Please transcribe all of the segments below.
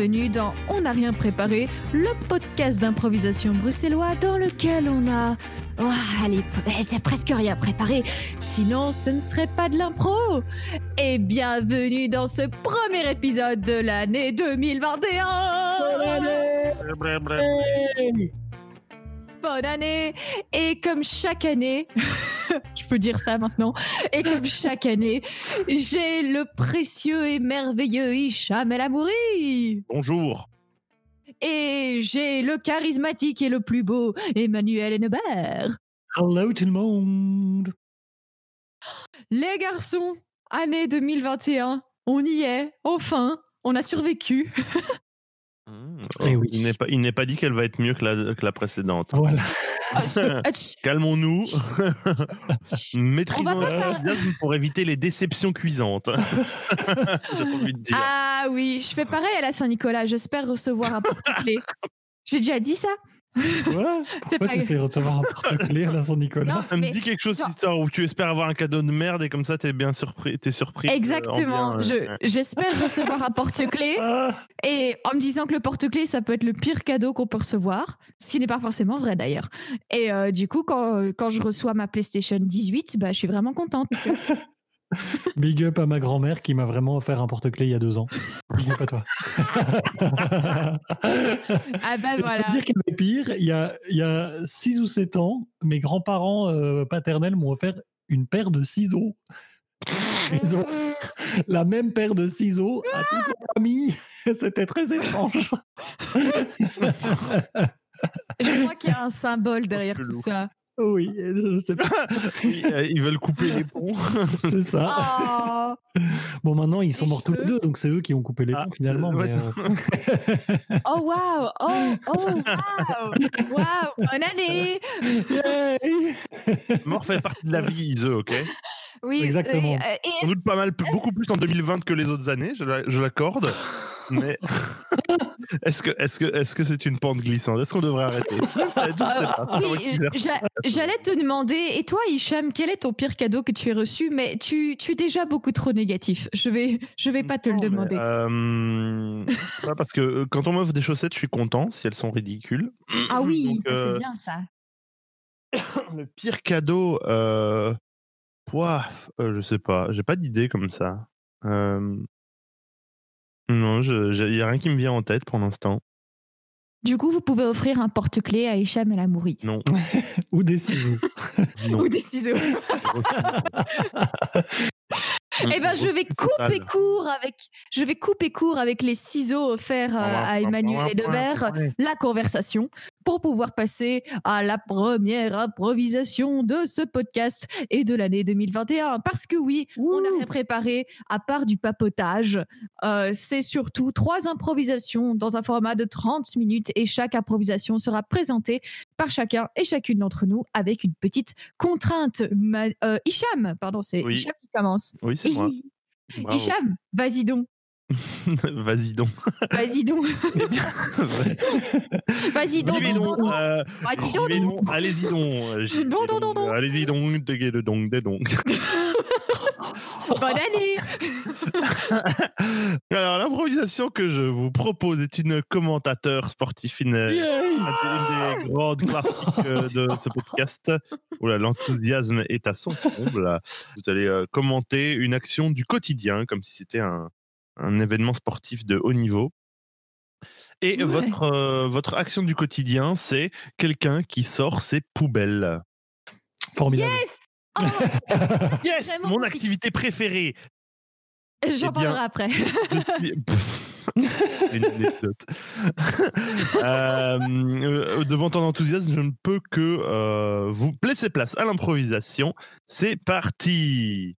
bienvenue dans On n'a rien préparé, le podcast d'improvisation bruxellois dans lequel on a... Oh, allez, c'est presque rien préparé, sinon ce ne serait pas de l'impro. Et bienvenue dans ce premier épisode de l'année 2021 bonne année. Et comme chaque année, je peux dire ça maintenant, et comme chaque année, j'ai le précieux et merveilleux Hicham El Amouri. Bonjour. Et j'ai le charismatique et le plus beau Emmanuel Hennebert. Hello tout le monde. Les garçons, année 2021, on y est, enfin, on a survécu. Mmh. Eh oui. Il n'est pas, dit qu'elle va être mieux que la, que la précédente. Voilà. Ah, Calmons-nous. Maîtrisons pour éviter les déceptions cuisantes. envie de dire. Ah oui, je fais pareil à la Saint-Nicolas. J'espère recevoir un porte-clés. J'ai déjà dit ça Quoi Pourquoi tu essaies de recevoir un porte-clés à la Saint-Nicolas Ça me dit quelque chose, cette histoire où tu espères avoir un cadeau de merde et comme ça, t'es bien surpris. Es surpris euh, Exactement. J'espère recevoir un porte-clés ah. et en me disant que le porte-clés, ça peut être le pire cadeau qu'on peut recevoir, ce qui n'est pas forcément vrai d'ailleurs. Et euh, du coup, quand, quand je reçois ma PlayStation 18, bah, je suis vraiment contente. Big up à ma grand-mère qui m'a vraiment offert un porte-clés il y a deux ans. Big up à toi. ah bah voilà. Je dire qu'il y pire. Il y a, il y a six ou sept ans, mes grands-parents euh, paternels m'ont offert une paire de ciseaux. Ils ont la même paire de ciseaux à toute la famille. C'était très étrange. Je crois qu'il y a un symbole derrière tout ça. Oui, je sais pas. Euh, ils veulent couper les ponts. c'est ça. Oh. Bon, maintenant, ils sont morts tous les deux, donc c'est eux qui ont coupé les ah, ponts finalement. Euh, oh, waouh! Oh, oh, waouh! Waouh! Bonne année! Mort fait partie de la vie, eux, ok? Oui, exactement. Et, Sans doute pas mal, beaucoup plus en 2020 que les autres années, je l'accorde mais est-ce que est-ce que est-ce que c'est une pente glissante? Est-ce qu'on devrait arrêter? J'allais te demander. Et toi, Hicham, quel est ton pire cadeau que tu as reçu? Mais tu, tu es déjà beaucoup trop négatif. Je vais je vais pas te le demander. Euh, parce que euh, quand on m'offre des chaussettes, je suis content si elles sont ridicules. Ah oui, c'est euh, bien ça. le pire cadeau, euh... Poif, je sais pas, j'ai pas d'idée comme ça. Non, il n'y a rien qui me vient en tête pour l'instant. Du coup, vous pouvez offrir un porte-clés à Hicham et la Mouri. Non. Ou des ciseaux. Ou des ciseaux. Eh ben, je vais couper court avec, je vais couper court avec les ciseaux offerts euh, à Emmanuel Edebert la conversation pour pouvoir passer à la première improvisation de ce podcast et de l'année 2021. Parce que oui, on a préparé, à part du papotage, euh, c'est surtout trois improvisations dans un format de 30 minutes et chaque improvisation sera présentée par chacun et chacune d'entre nous avec une petite contrainte. Euh, Hicham, pardon, c'est Hicham commence. Oui, c'est moi. Hicham, vas-y donc. Vas-y donc. Vas-y donc. Vas-y donc. Vas-y donc. Allez-y donc. Allez-y donc. donc, donc. Bonne année. Alors l'improvisation que je vous propose est une commentateur sportif, une, une des grandes classiques de ce podcast. Oula, l'enthousiasme est à son comble. Vous allez euh, commenter une action du quotidien comme si c'était un un événement sportif de haut niveau. Et votre, euh, votre action du quotidien, c'est quelqu'un qui sort ses poubelles. Formidable. Yes oh Yes Mon activité préférée J'en eh parlerai après. Une anecdote. Euh, euh, devant ton enthousiasme, je ne peux que vous laisser place à l'improvisation. C'est parti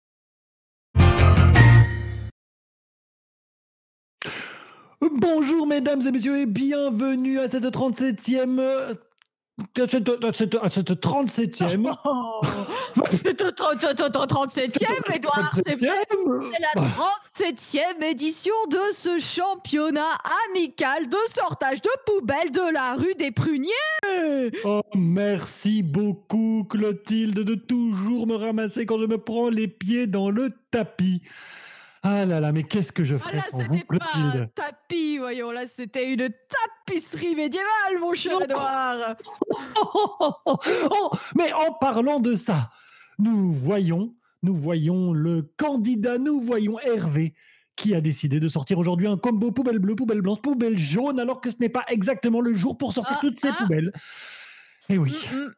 Bonjour mesdames et messieurs et bienvenue à cette 37e à cette, à cette, à cette 37e. Oh, 37e, Edouard, c'est la 37e édition de ce championnat amical de sortage de poubelles de la rue des Pruniers. Oh, merci beaucoup, Clotilde, de toujours me ramasser quand je me prends les pieds dans le tapis. Ah là là, mais qu'est-ce que je ferais sans vous, Clotilde tapis, voyons. Là, c'était une tapisserie médiévale, mon cher Edouard. Oh, mais en parlant de ça, nous voyons, nous voyons le candidat, nous voyons Hervé qui a décidé de sortir aujourd'hui un combo poubelle bleue, poubelle blanche, poubelle jaune, alors que ce n'est pas exactement le jour pour sortir ah, toutes ces ah. poubelles. Eh oui. Mm, mm.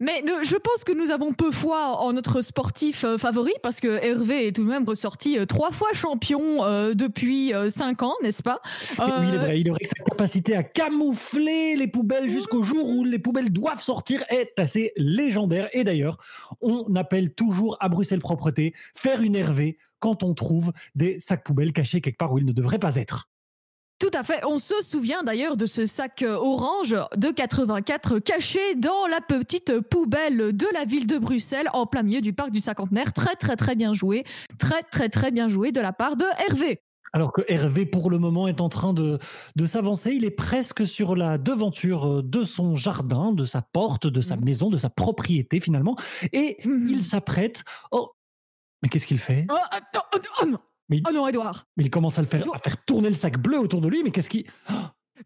Mais je pense que nous avons peu foi en notre sportif euh, favori parce que Hervé est tout de même ressorti euh, trois fois champion euh, depuis cinq ans, n'est-ce pas? Oui, il est vrai. Il aurait sa capacité à camoufler les poubelles jusqu'au jour où les poubelles doivent sortir est assez légendaire. Et d'ailleurs, on appelle toujours à Bruxelles Propreté faire une Hervé quand on trouve des sacs poubelles cachés quelque part où ils ne devraient pas être. Tout à fait. On se souvient d'ailleurs de ce sac euh, orange de 84 caché dans la petite poubelle de la ville de Bruxelles en plein milieu du parc du cinquantenaire. Très très très bien joué. Très très très bien joué de la part de Hervé. Alors que Hervé, pour le moment, est en train de, de s'avancer. Il est presque sur la devanture euh, de son jardin, de sa porte, de sa mmh. maison, de sa propriété finalement. Et mmh. il s'apprête. Oh, mais qu'est-ce qu'il fait? Oh, oh, oh, mais, oh non, Edouard Mais il commence à, le faire, à faire tourner le sac bleu autour de lui, mais qu'est-ce qui.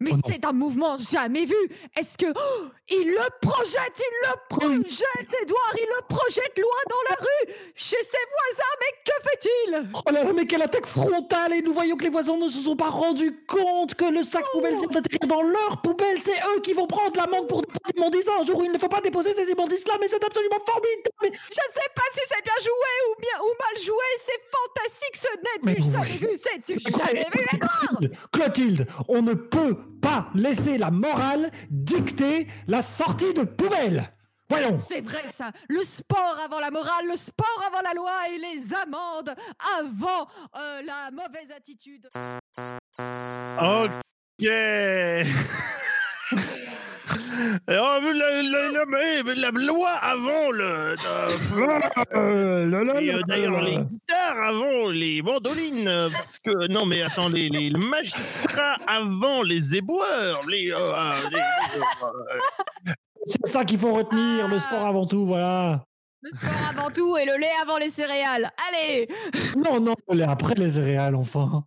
Mais oh c'est un mouvement jamais vu. Est-ce que oh, il le projette, il le projette, Edouard, il le projette loin dans la rue, chez ses voisins. Mais que fait-il? Oh là là, mais quelle attaque frontale Et nous voyons que les voisins ne se sont pas rendus compte que le sac poubelle vient d'atterrir dans leur poubelle. C'est eux qui vont prendre l'amende pour des immondices un jour où il ne faut pas déposer ces immondices-là. Mais c'est absolument formidable. Mais... Je ne sais pas si c'est bien joué ou bien ou mal joué. C'est fantastique. Ce n'est du jamais vu. C'est du jamais vu, Edouard. Clotilde, on ne peut pas laisser la morale dicter la sortie de poubelle. Voyons. C'est vrai ça. Le sport avant la morale, le sport avant la loi et les amendes avant euh, la mauvaise attitude. Ok. la, la, loi avant le. D'ailleurs, les guitares avant les mandolines. Parce que, non, mais attends, les, les magistrats avant les éboueurs. Les, euh, euh, C'est ça qu'il faut retenir, le sport avant tout, voilà. Le sport avant tout et le lait avant les céréales. Allez Non, non, le lait après les céréales, enfin.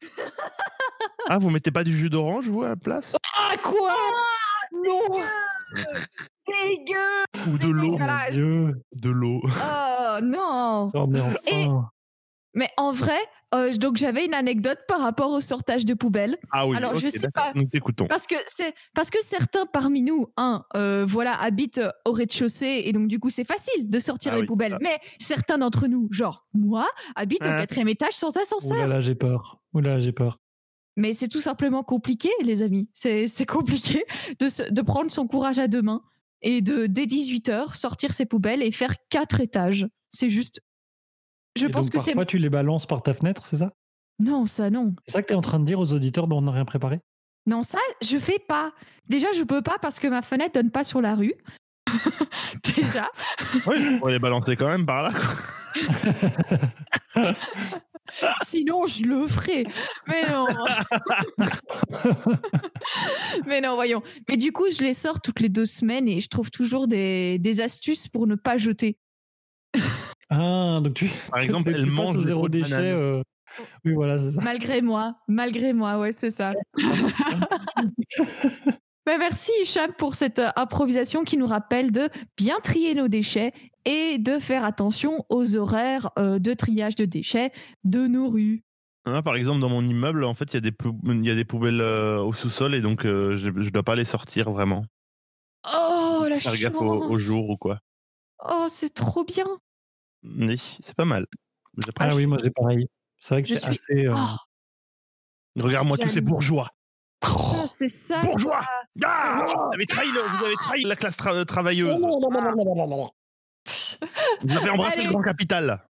Ah, vous mettez pas du jus d'orange, vous, à la place? Ah, quoi? Non Dégueu Ou de l'eau, De l'eau. Oh non oh, mais, mais en vrai, euh, donc j'avais une anecdote par rapport au sortage de poubelles. Ah oui, Alors je sais pas. Nous t'écoutons. Parce que c'est parce que certains parmi nous, un, euh, voilà, habitent au rez-de-chaussée et donc du coup c'est facile de sortir ah les poubelles. Mais certains d'entre nous, genre moi, habitent au hein? quatrième étage sans ascenseur. Oula, là j'ai peur. Oula, j'ai peur. Mais c'est tout simplement compliqué, les amis. C'est compliqué de, de, prendre son courage à deux mains et de, dès 18h, sortir ses poubelles et faire quatre étages. C'est juste. Je pense que c'est. Parfois, tu les balances par ta fenêtre, c'est ça? Non, ça, non. C'est ça que tu es en train de dire aux auditeurs dont on n'a rien préparé? Non, ça, je fais pas. Déjà, je peux pas parce que ma fenêtre donne pas sur la rue. Déjà. oui, on les balancer quand même par là. Sinon, je le ferai. Mais non. Mais non, voyons. Mais du coup, je les sors toutes les deux semaines et je trouve toujours des, des astuces pour ne pas jeter. Ah, donc tu. Par exemple, elle mange zéro déchet. Euh, oui, voilà, c'est ça. Malgré moi, malgré moi, ouais, c'est ça. Ben, merci Hicham pour cette euh, improvisation qui nous rappelle de bien trier nos déchets et de faire attention aux horaires euh, de triage de déchets de nos rues. Ah, par exemple, dans mon immeuble, en fait, il y, a des y a des poubelles euh, au sous-sol et donc je ne dois pas les sortir vraiment. Oh, la chance gaffe au, jour ou quoi. Oh, c'est trop bien Oui, c'est pas mal. Ah oui, moi j'ai pareil. C'est vrai que c'est assez... Oh. Regarde-moi tous ces bourgeois ah, c'est ça. Bourgeois ah, vous, avez trahi vous avez trahi la classe travailleuse. vous avez embrassé le grand capital.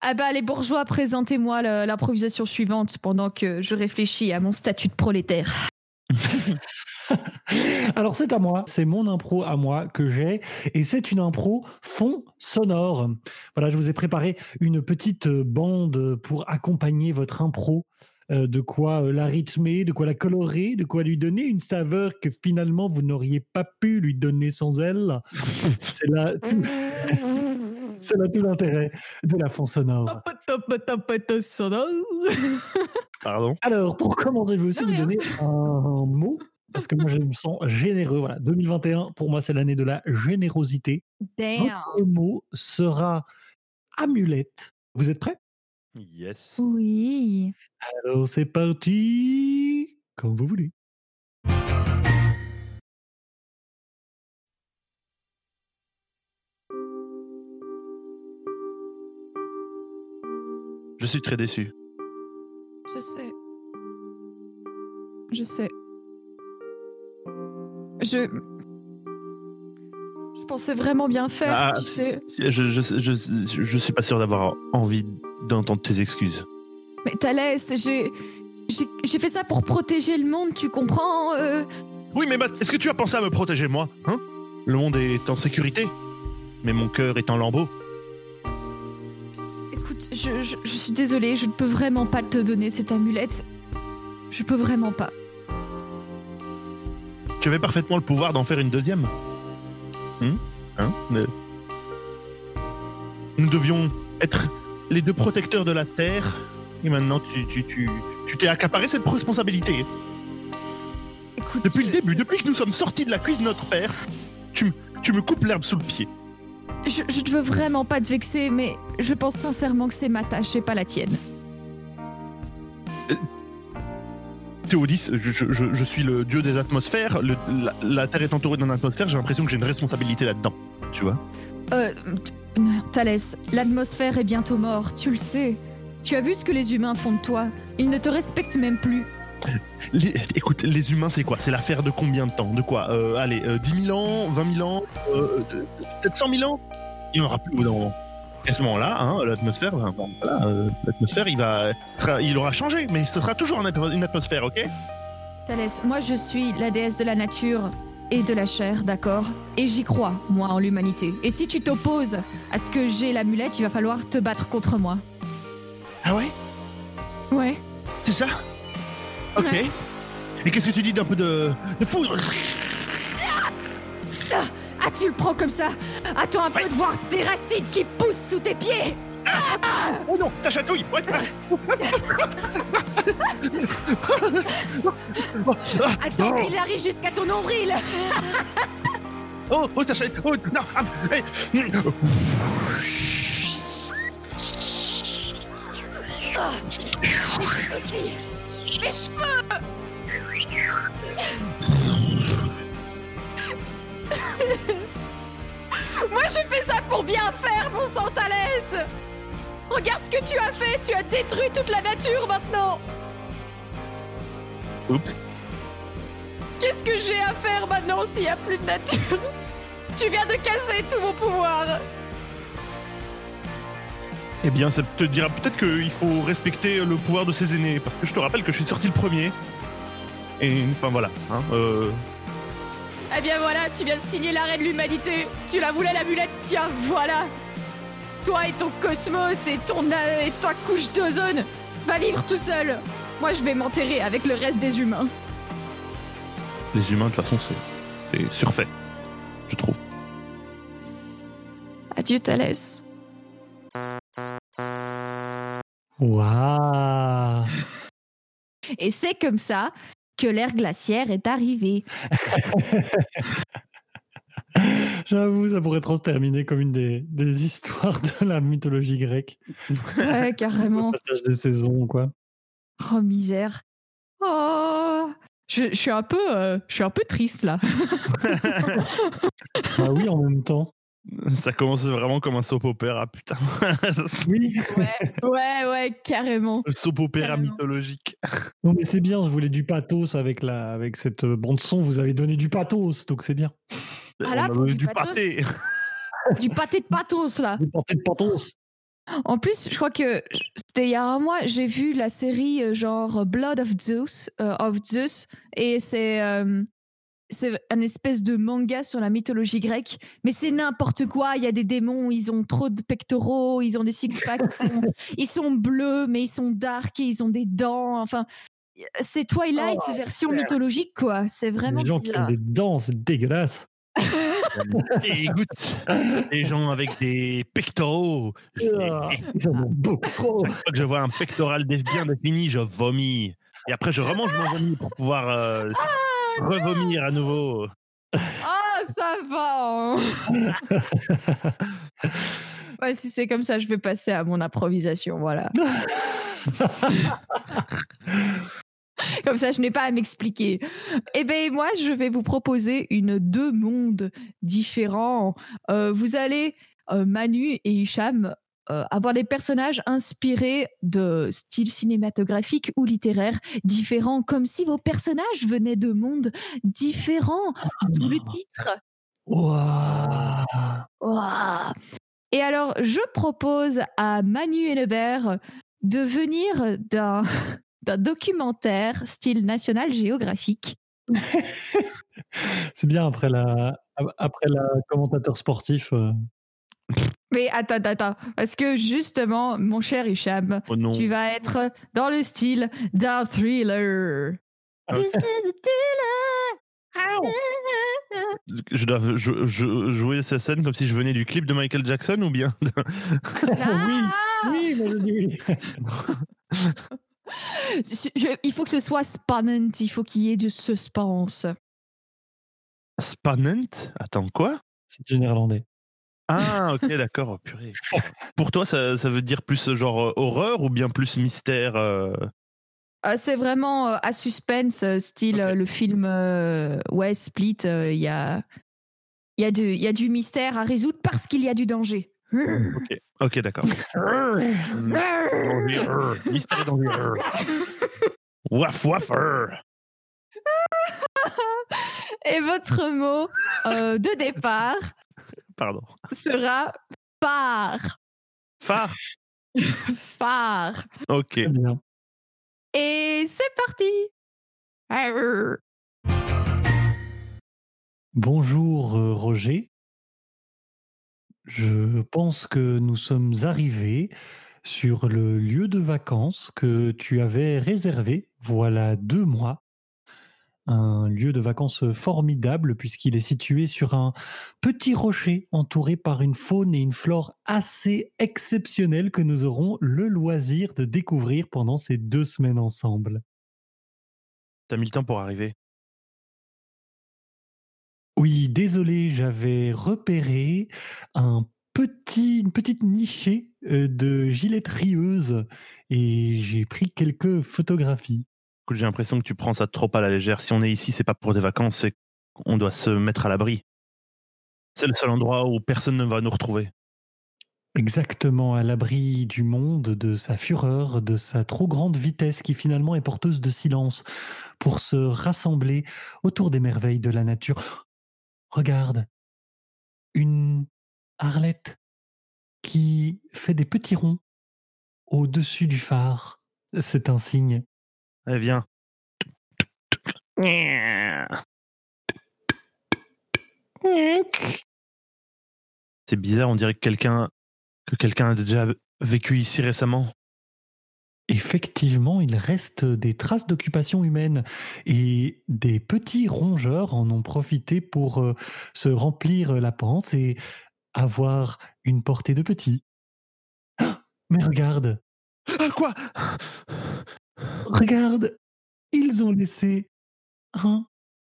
Ah bah les bourgeois, présentez-moi l'improvisation suivante pendant que je réfléchis à mon statut de prolétaire. Alors c'est à moi, c'est mon impro à moi que j'ai et c'est une impro fond sonore. Voilà, je vous ai préparé une petite bande pour accompagner votre impro euh, de quoi euh, la rythmer, de quoi la colorer, de quoi lui donner une saveur que finalement vous n'auriez pas pu lui donner sans elle. C'est là. C'est là tout l'intérêt de la fond sonore. Pardon? Alors, pour commencer, je vais aussi vous donner un mot parce que moi je me sens généreux. Voilà, 2021 pour moi c'est l'année de la générosité. Votre mot sera amulette. Vous êtes prêts? Yes. Oui. Alors c'est parti, comme vous voulez. Je suis très déçu. Je sais. Je sais. Je. Je pensais vraiment bien faire, ah, tu sais. Je, je, je, je, suis pas sûr d'avoir envie d'entendre tes excuses. Mais Thalès, j'ai. J'ai fait ça pour protéger le monde, tu comprends euh? Oui, mais est-ce que tu as pensé à me protéger, moi Hein? Le monde est en sécurité, mais mon cœur est en lambeaux. Écoute, je, je suis désolée, je ne peux vraiment pas te donner cette amulette. Je peux vraiment pas. Tu avais parfaitement le pouvoir d'en faire une deuxième. Hmm hein Nous devions être les deux protecteurs de la Terre. Et maintenant, tu, tu, tu, tu t'es accaparé cette responsabilité. depuis le début, depuis que nous sommes sortis de la cuisse de notre père, tu, tu me coupes l'herbe sous le pied. Je, je ne veux vraiment pas te vexer, mais je pense sincèrement que c'est ma tâche et pas la tienne. Euh, Théodis, je, suis le dieu des atmosphères. la, Terre est entourée d'une atmosphère. J'ai l'impression que j'ai une responsabilité là-dedans. Tu vois Euh. Thalès, l'atmosphère est bientôt morte, tu le sais. Tu as vu ce que les humains font de toi? Ils ne te respectent même plus. écoute, les humains, c'est quoi? C'est l'affaire de combien de temps? De quoi? Euh, Allez, 10 euh, 000 ans? 20 000 ans? Euh, Peut-être 100 000 ans? Il n'y en aura plus au bout d'un moment à ce moment-là, hein, l'atmosphère, ben, euh, l'atmosphère, il va, il aura changé, mais ce sera toujours une atmosphère, ok? Thalès, moi je suis la déesse de la nature et de la chair, d'accord? Et j'y crois, moi, en l'humanité. Et si tu t'opposes à ce que j'ai l'amulette, il va falloir te battre contre moi. Ah ouais? Ouais. C'est ça? Ok. Et qu'est-ce que tu dis d'un peu de, de foudre? Ah ah, tu le prends comme ça Attends un peu de voir tes racines qui poussent sous tes pieds Oh non, ça chatouille Attends, il arrive jusqu'à ton nombril. Oh, oh, ça chatouille Oh, non ah, Mes cheveux Moi, j'ai fait ça pour bien faire, mon sang Regarde ce que tu as fait Tu as détruit toute la nature maintenant Oups. Qu'est-ce que j'ai à faire maintenant s'il n'y a plus de nature? Tu viens de casser tout mon pouvoir Eh bien, ça te dira peut-être qu'il faut respecter le pouvoir de ses aînés, parce que je te rappelle que je suis sorti le premier. Et enfin voilà, hein, euh, eh bien voilà, tu viens de signer l'arrêt de l'humanité. Tu la voulais l'amulette, tiens, voilà. Toi et ton cosmos et ton et ta couche d'ozone, va vivre tout seul. Moi, je vais m'enterrer avec le reste des humains. Les humains, de toute façon, c'est surfait, je trouve. Adieu, Thalès. Waouh Et c'est comme ça que l'ère glaciaire est arrivée. J'avoue, ça pourrait trop se terminer comme une des, histoires de la mythologie grecque. Ouais, carrément. Le passage des saisons, quoi. Oh, misère. Oh je, suis un peu, euh, je suis un peu triste là. bah oui, en même temps. Ça commence vraiment comme un soap opéra, putain. oui. Ouais, ouais, carrément. Le soap opéra mythologique. Non, mais c'est bien, je voulais du pathos avec, la, avec cette bande-son. Vous avez donné du pathos, donc c'est bien. Ah du, pâté. du pâté de pathos, là. Du pâté de pathos. En plus, je crois que c'était il y a un mois, j'ai vu la série euh, genre Blood of Zeus, euh, of Zeus et c'est euh, c'est un espèce de manga sur la mythologie grecque, mais c'est n'importe quoi. Il y a des démons, ils ont trop de pectoraux, ils ont des six-packs, ils, sont, bleus, mais ils sont dark et ils ont des dents. Enfin, c'est Twilight oh, version mythologique, quoi. C'est vraiment. Les gens qui ont des dents, c'est dégueulasse. Et écoute, les gens avec des pectoraux. Ah, Ils en ont beaucoup trop. Chaque fois que je vois un pectoral bien défini, je vomis. Et après, je remange mon vomi pour pouvoir euh, revomir à nouveau. Ah, ça va. hein. ouais, si c'est comme ça, je vais passer à mon improvisation. Voilà. Comme ça, je n'ai pas à m'expliquer. Eh bien, moi, je vais vous proposer une deux mondes différents. Euh, vous allez, euh, Manu et Hicham, euh, avoir des personnages inspirés de styles cinématographiques ou littéraires différents, comme si vos personnages venaient de mondes différents. D'où le titre. Ouah. Et alors, je propose à Manu Hennebert de venir d'un d'un documentaire style National Géographique. C'est bien après la, après la commentateur sportif. euh, Mais attends, attends, attends, parce que justement, mon cher Hicham, Oh tu vas être dans le style d'un thriller. Ah. Is thriller. Je dois je- je- jouer cette scène comme si je venais du clip de Michael Jackson ou bien oui, oui, mais je dis oui. Je- il faut que ce soit spannend, il faut qu'il y ait du suspense. Spannant? Attends, quoi? C'est du néerlandais. Ah, ok, d'accord, oh, purée. Pour toi, ça, ça veut dire plus genre horreur ou bien plus mystère euh Euh, c'est vraiment euh, à suspense, style le film euh, ouais, Split. euh, Il y, a, il y, a du- il y a du mystère à résoudre parce qu'il y a du danger. Ok, ok, d'accord. Euh, Mystère et danger. euh. Waf, waf. Et votre mot euh, de départ Pardon. sera phare. Phare Phare. Ok. Bien. Et c'est parti. Arr. Bonjour euh, Roger. Je pense que nous sommes arrivés sur le lieu de vacances que tu avais réservé voilà deux mois. Un lieu de vacances formidable puisqu'il est situé sur un petit rocher entouré par une faune et une flore assez exceptionnelles que nous aurons le loisir de découvrir pendant ces deux semaines ensemble. T'as mis le temps pour arriver. Oui, désolé, j'avais repéré un petit, une petite nichée euh, de gilettes rieuses et j'ai pris quelques photographies. J'ai l'impression que tu prends ça trop à la légère. Si on est ici, c'est pas pour des vacances, c'est qu'on doit se mettre à l'abri. C'est le seul endroit où personne ne va nous retrouver. Exactement à l'abri du monde, de sa fureur, de sa trop grande vitesse qui finalement est porteuse de silence pour se rassembler autour des merveilles de la nature. Regarde, une arlette qui fait des petits ronds au-dessus du phare. C'est un signe. Eh, viens. C'est bizarre, on dirait que quelqu'un que quelqu'un a déjà vécu ici récemment. Effectivement, il reste des traces d'occupation humaine et des petits rongeurs en ont profité pour euh, se remplir la panse et avoir une portée de petits. Mais regarde, Ah, quoi? Regarde, ils ont laissé un,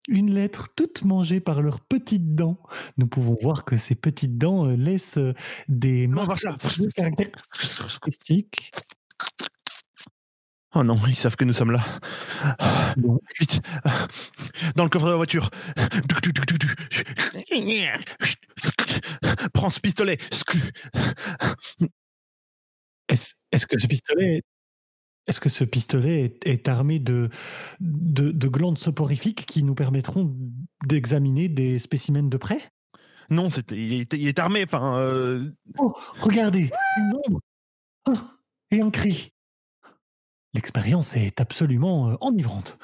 une lettre toute mangée par leurs petites dents. Nous pouvons voir que ces petites dents euh, laissent euh, des marques de caractéristiques. Oh non, ils savent que nous sommes là. Bon. Vite, dans le coffre de la voiture. Prends ce pistolet. Est-ce est-ce que ce pistolet, est-ce que ce pistolet est, est armé de, de, de glandes soporifiques qui nous permettront d'examiner des spécimens de près? Non, c'est- il, est, il est armé. Enfin, euh, Oh, regardez, une ombre Ah, et un cri. L'expérience est absolument euh, enivrante.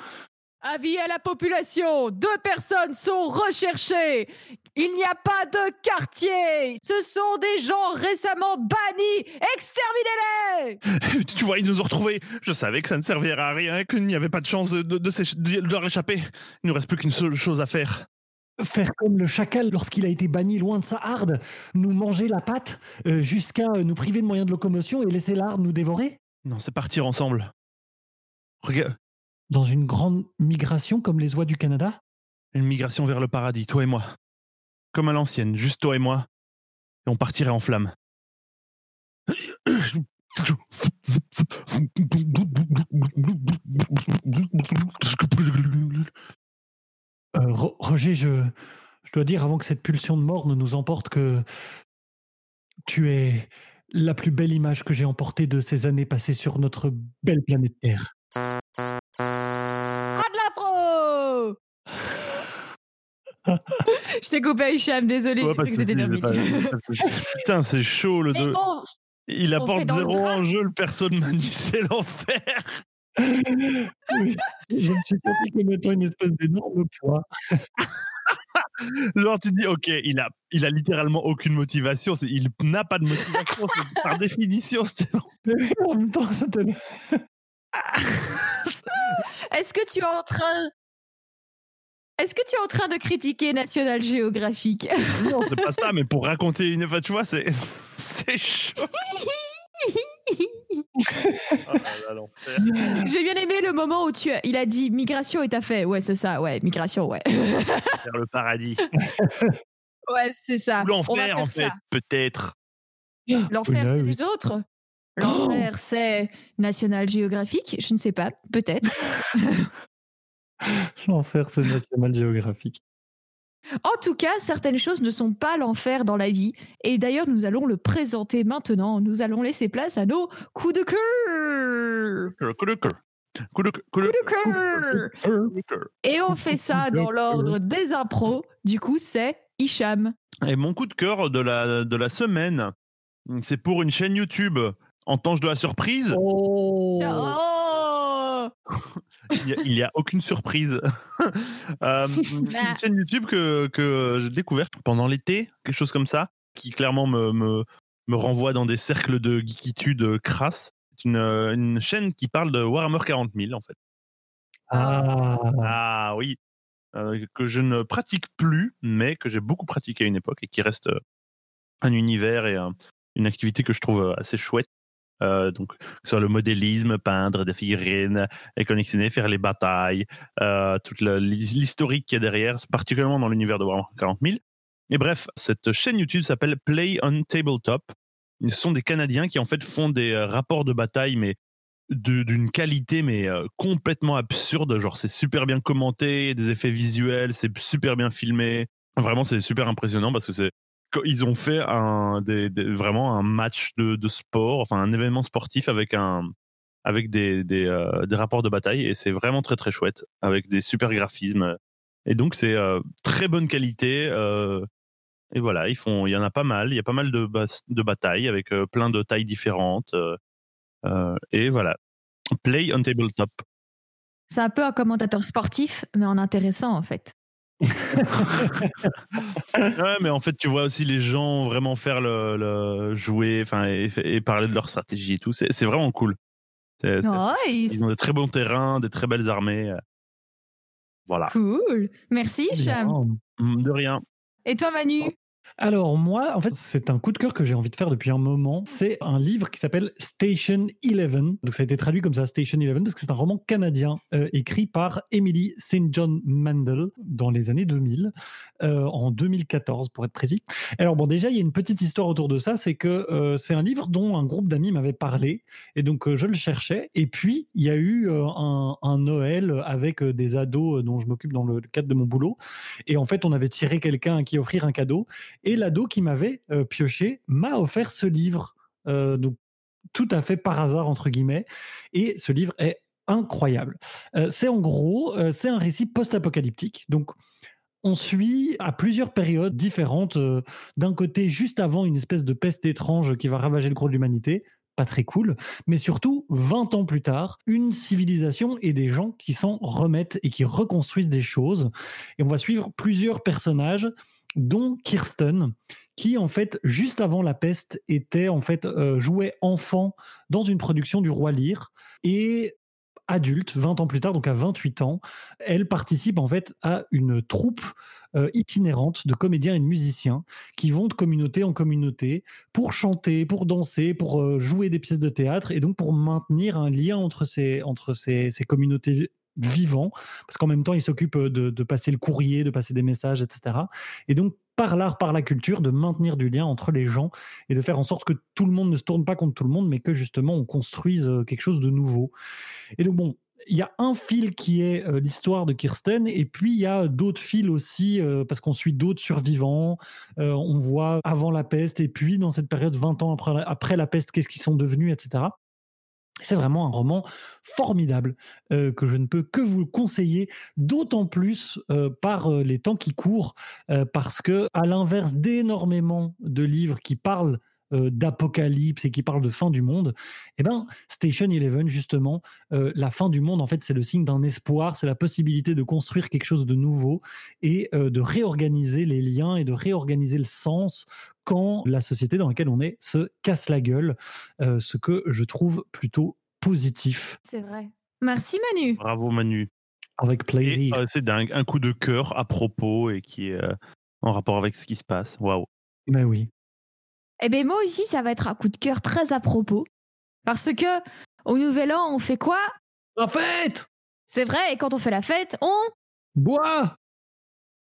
Avis à la population, deux personnes sont recherchées. Il n'y a pas de quartier. Ce sont des gens récemment bannis. Exterminez-les tu vois, ils nous ont retrouvés. Je savais que ça ne servirait à rien, qu'il n'y avait pas de chance de, de, s'éch- de leur échapper. Il ne nous reste plus qu'une seule chose à faire. faire comme le chacal lorsqu'il a été banni loin de sa harde, nous manger la patte jusqu'à nous priver de moyens de locomotion et laisser l'harde nous dévorer Non, c'est partir ensemble. Regarde. Dans une grande migration comme les oies du Canada? Une migration vers le paradis, toi et moi. Comme à l'ancienne, juste toi et moi. Et on partirait en flammes. Euh, Roger, je, je dois dire avant que cette pulsion de mort ne nous emporte que tu es la plus belle image que j'ai emportée de ces années passées sur notre belle planète Terre. Ah de la pro Je t'ai coupé Hicham, désolé, j'ai cru que c'était. Putain, c'est chaud le deux. Il apporte zéro en jeu, le perso de Manu, c'est l'enfer. oui, je me suis senti comme étant une espèce d'énorme poids. Genre, tu te dis, ok, il a, il a littéralement aucune motivation. Il n'a pas de motivation. par définition, c'était En même temps, ça Est-ce que tu es en train. Est-ce que tu es en train de critiquer National Geographic Non, c'est pas ça, mais pour raconter une. Enfin, tu vois, c'est, c'est chaud. J'ai bien aimé le moment où tu il a dit migration et t'as fait. Ouais c'est ça ouais migration ouais. Vers le paradis. Ouais c'est ça. Ou l'enfer en fait peut-être. L'enfer c'est les autres. L'enfer c'est National Geographic je ne sais pas peut-être l'enfer c'est National Geographic en tout cas, certaines choses ne sont pas l'enfer dans la vie. Et d'ailleurs, nous allons le présenter maintenant. Nous allons laisser place à nos coups de cœur. Coup de cœur. Coup de, cœur. Et on fait ça dans l'ordre des impros. Du coup, c'est Hicham. Et mon coup de cœur de la, de la semaine, c'est pour une chaîne YouTube en tange de la surprise. Oh. oh il n'y a, aucune surprise. euh, une bah. chaîne YouTube que, que j'ai découverte pendant l'été, quelque chose comme ça, qui clairement me, me, me renvoie dans des cercles de geekitude crasse. C'est une, une, chaîne qui parle de Warhammer 40 000, en fait. Ah, ah oui. Euh, que je ne pratique plus, mais que j'ai beaucoup pratiqué à une époque et qui reste un univers et une activité que je trouve assez chouette. Euh, donc, que ce soit le modélisme, peindre des figurines, et collectionner, faire les batailles, euh, toute l'historique qui est derrière, particulièrement dans l'univers de Warhammer 40 000. Et bref, cette chaîne YouTube s'appelle Play on Tabletop. Ce sont des Canadiens qui en fait font des euh, rapports de bataille, mais d'une qualité mais complètement absurde. Genre, c'est super bien commenté, des effets visuels, c'est super bien filmé. Vraiment, c'est super impressionnant parce que c'est ils ont fait vraiment un match de, sport, enfin un événement sportif avec euh, des rapports de bataille et c'est vraiment très très chouette avec des super graphismes. Et donc c'est euh, très bonne qualité euh, et voilà ils font il y en a pas mal il y a pas mal de batailles avec plein de tailles différentes et voilà. Play on tabletop. C'est un peu un commentateur sportif mais en intéressant en fait ouais, mais en fait, tu vois aussi les gens vraiment faire le, jouer, enfin, et, parler de leur stratégie et tout. C'est vraiment cool. Ils ont des très bons terrains, des très belles armées. Euh. Voilà. Cool. Merci, Cham. De rien. Et toi, Manu? Alors moi, en fait, c'est un coup de cœur que j'ai envie de faire depuis un moment. C'est un livre qui s'appelle Station Eleven. Donc ça a été traduit comme ça, Station Eleven, parce que c'est un roman canadien euh, écrit par Emily St. John Mandel dans les années 2000, euh, en 2014 pour être précis. Alors bon, déjà il y a une petite histoire autour de ça, c'est que euh, c'est un livre dont un groupe d'amis m'avait parlé, et donc je le cherchais. Et puis il y a eu un, un, Noël avec des ados dont je m'occupe dans le cadre de mon boulot, et en fait on avait tiré quelqu'un à qui offrir un cadeau. Et l'ado qui m'avait euh, pioché m'a offert ce livre, euh, donc tout à fait par hasard entre guillemets. Et ce livre est incroyable. Euh, c'est en gros, c'est un récit post-apocalyptique. Donc on suit à plusieurs périodes différentes. D'un côté, juste avant une espèce de peste étrange qui va ravager le gros de l'humanité, pas très cool, mais surtout 20 ans plus tard, une civilisation et des gens qui s'en remettent et qui reconstruisent des choses. Et on va suivre plusieurs personnages dont Kirsten, qui en fait juste avant la peste était en fait euh, jouait enfant dans une production du roi Lear. Et adulte, 20 ans plus tard, donc à 28 ans, elle participe en fait à une troupe euh, itinérante de comédiens et de musiciens qui vont de communauté en communauté pour chanter, pour danser, pour euh, jouer des pièces de théâtre et donc pour maintenir un lien entre ces, entre ces, ces communautés vivants, parce qu'en même temps, ils s'occupent de, de, passer le courrier, de passer des messages, etc. Et donc, par l'art, par la culture, de maintenir du lien entre les gens et de faire en sorte que tout le monde ne se tourne pas contre tout le monde, mais que justement, on construise euh, quelque chose de nouveau. Et donc, bon, il y a un fil qui est euh, l'histoire de Kirsten, et puis il y a d'autres fils aussi, euh, parce qu'on suit d'autres survivants. Euh, on voit avant la peste, et puis dans cette période 20 ans après, après la peste, qu'est-ce qu'ils sont devenus, etc. C'est vraiment un roman formidable que je ne peux que vous conseiller, d'autant plus par les temps qui courent, parce que à l'inverse d'énormément de livres qui parlent euh, d'apocalypse et qui parle de fin du monde, eh ben, Station Eleven, justement, euh, la fin du monde, en fait, c'est le signe d'un espoir, c'est la possibilité de construire quelque chose de nouveau et euh, de réorganiser les liens et de réorganiser le sens quand la société dans laquelle on est se casse la gueule, ce que je trouve plutôt positif. C'est vrai. Merci Manu. Bravo Manu. Avec plaisir. c'est un, coup de cœur à propos et qui est en rapport avec ce qui se passe. Waouh. Mais oui. Eh bien, moi aussi, ça va être un coup de cœur très à propos. Parce que au Nouvel An, on fait quoi? La fête C'est vrai, et quand on fait la fête, on. Boit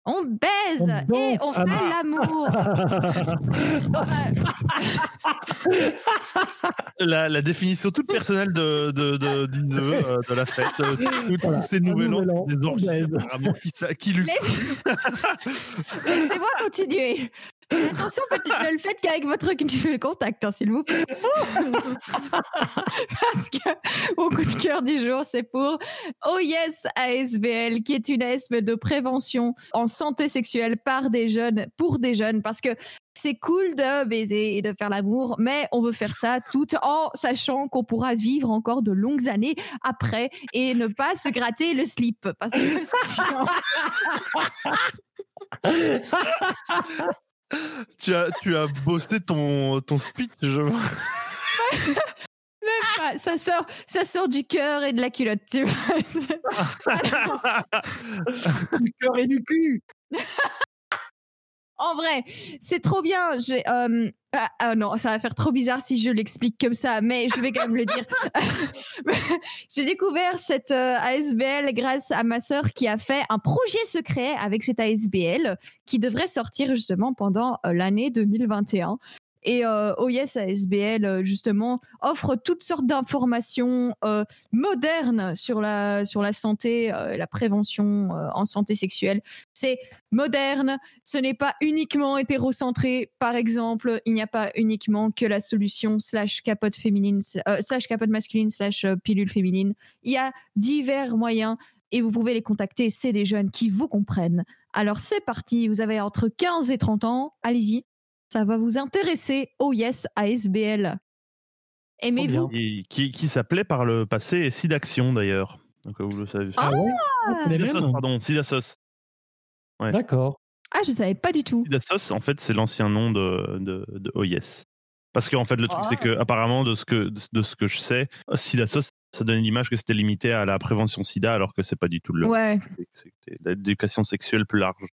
on baise et on fait l'amour. la, la, définition toute personnelle de, de, de, de, euh, de la fête, euh, tous ces nouvel an, des orgies, qui, qui lui. Laissez-moi continuer. Attention, ne le faites qu'avec votre le contact, hein, s'il vous plaît. Parce que mon coup de cœur du jour, c'est pour Oh Yes ASBL, qui est une ASB de prévention en santé sexuelle par des jeunes, pour des jeunes. Parce que c'est cool de baiser et de faire l'amour, mais on veut faire ça tout en sachant qu'on pourra vivre encore de longues années après et ne pas se gratter le slip. Parce que. tu as, tu as bossé ton, ton speech, je vois. ça sort, ça sort du cœur et de la culotte, tu vois. du cœur et du cul. En vrai, c'est trop bien. J'ai, euh, ah, ah, non, ça va faire trop bizarre si je l'explique comme ça, mais je vais quand même le dire. J'ai découvert cette euh, ASBL grâce à ma sœur qui a fait un projet secret avec cette ASBL qui devrait sortir justement pendant euh, l'année 2021. Et euh, OIS ASBL, euh, justement, offre toutes sortes d'informations euh, modernes sur la, sur la santé, euh, la prévention en santé sexuelle. C'est moderne, ce n'est pas uniquement hétérocentré. Par exemple, il n'y a pas uniquement que la solution slash capote féminine, slash capote masculine, slash pilule féminine. Il y a divers moyens et vous pouvez les contacter. C'est des jeunes qui vous comprennent. Alors c'est parti, vous avez entre 15 et 30 ans, allez-y, ça va vous intéresser. Oh yes, ASBL. Aimez-vous? Qui, qui s'appelait par le passé Sidaction d'ailleurs. Donc vous le savez. Ah, ah Sidasos, pardon, Sidasos. Ouais. D'accord. Ah, je savais pas du tout. Sidasos, en fait, c'est l'ancien nom de, de, de Oh yes. Parce qu'en fait, le truc, c'est que, ah. apparemment, de ce que, de ce que je sais, Sidasos, ça donne l'image que c'était limité à la prévention sida, alors que c'est pas du tout le. Ouais. C'était l'éducation sexuelle plus large.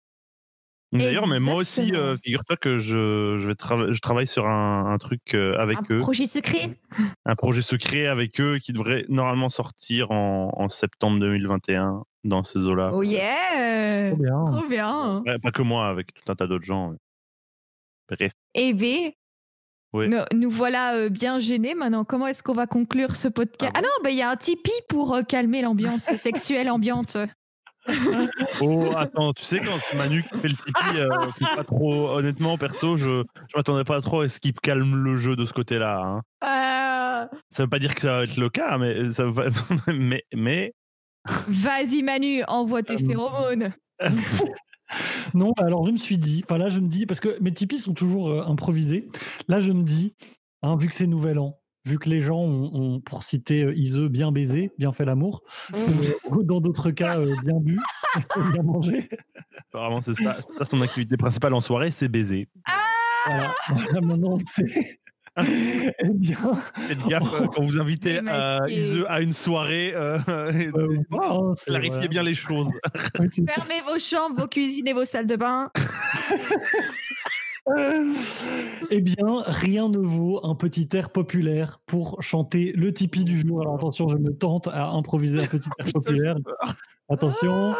D'ailleurs, mais moi aussi, euh, figure-toi que je, je, vais je travaille sur un, un truc euh, avec eux. Un projet secret? Un projet secret avec eux qui devrait normalement sortir en, en septembre 2021 dans ces eaux-là. Oh yeah Trop bien. Trop bien. pas que moi, avec tout un tas d'autres gens. Bref. Et B, oui. nous, voilà euh, bien gênés maintenant. Comment est-ce qu'on va conclure ce podcast Ah, ah non, bah, il y a un Tipeee pour calmer l'ambiance sexuelle ambiante oh, attends, tu sais, quand Manu fait le Tipeee, euh, pas trop, honnêtement, perso, je, je m'attendais pas trop à ce qu'il calme le jeu de ce côté-là. Hein. Euh. Ça veut pas dire que ça va être le cas, mais ça va... mais, mais... Vas-y, Manu, envoie tes euh. phéromones. non, alors je me suis dit, enfin là, je me dis, parce que mes Tipeee sont toujours improvisés, là, je me dis, hein, vu que c'est Nouvel An, vu que les gens ont, pour citer euh, Ise, bien baisé, bien fait l'amour, ou dans d'autres cas, euh, bien bu, bien mangé. Apparemment, c'est ça, ça, son activité principale en soirée, c'est baiser. Ah voilà. Maintenant, on sait. eh bien. Faites gaffe quand vous invitez à une soirée. clarifiez bien les choses. Fermez vos chambres, vos cuisines et vos salles de bain. eh bien, rien ne vaut un petit air populaire pour chanter le Tipeee du jour. Alors attention, je me tente à improviser un petit air populaire. Attention. Ah.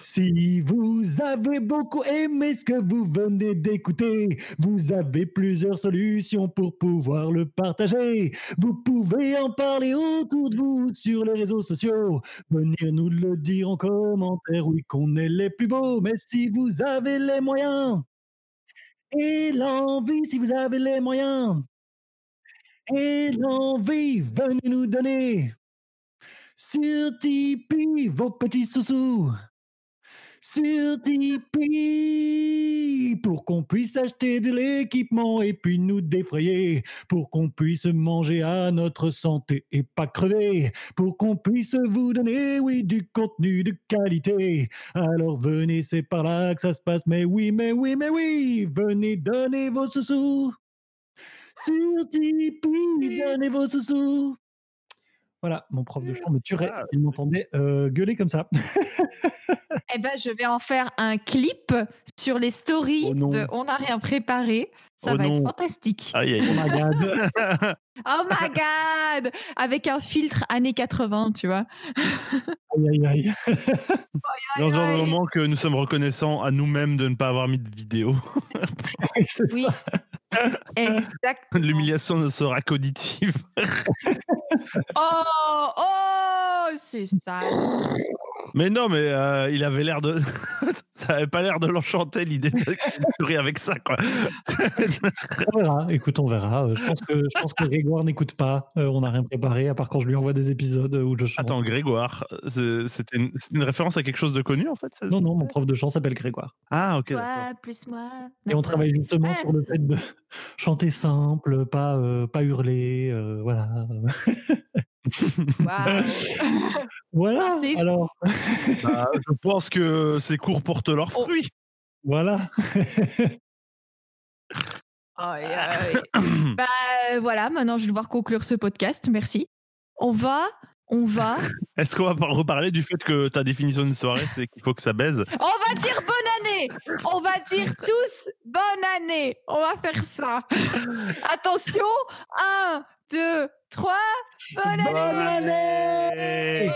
Si vous avez beaucoup aimé ce que vous venez d'écouter, vous avez plusieurs solutions pour pouvoir le partager. Vous pouvez en parler autour de vous sur les réseaux sociaux, venir nous le dire en commentaire, oui qu'on est les plus beaux, mais si vous avez les moyens et l'envie, si vous avez les moyens. Et l'envie, venez nous donner. Sur Tipeee vos petits sous-sous. Sur Tipeee pour qu'on puisse acheter de l'équipement et puis nous défrayer, pour qu'on puisse manger à notre santé et pas crever, pour qu'on puisse vous donner, oui, du contenu de qualité. Alors venez, c'est par là que ça se passe, mais oui, mais oui, mais oui, venez donner vos sous-sous. Sur Tipeee, donnez vos sous-sous. Voilà, mon prof de chant me tuerait. Ah, il m'entendait euh, gueuler comme ça. eh ben, je vais en faire un clip sur les stories oh de On n'a rien préparé. Ça oh va être fantastique. Aïe, Oh my god. oh my god Avec un filtre années 80, tu vois. aïe, aïe, aïe. Dans un moment que nous sommes reconnaissants à nous-mêmes de ne pas avoir mis de vidéo. c'est oui. ça. L'humiliation ne sera qu'auditive. oh, oh, c'est ça. Mais non, mais euh, il avait l'air de. ça avait pas l'air de l'enchanter l'idée de avec ça, quoi. on verra. Écoute, on verra. Euh, je pense que, je pense que Grégoire n'écoute pas. Euh, on n'a rien préparé, à part quand je lui envoie des épisodes où je chante. Attends, Grégoire, c'était une, référence à quelque chose de connu, en fait Non, non, mon prof de chant s'appelle Grégoire. Ah, ok. Toi, plus moi. Et on travaille justement sur le fait de chanter simple, pas, euh, pas hurler, euh, voilà. voilà. Ah, alors. Bah, je pense que ces cours portent leurs oh. fruits. Voilà. bah voilà, maintenant je vais devoir conclure ce podcast. Merci. On va on va. Est-ce qu'on va reparler du fait que ta définition d'une soirée, c'est qu'il faut que ça baise On va dire bonne année. On va dire tous bonne année. On va faire ça. Attention. 1, 2, 3, bonne, bonne année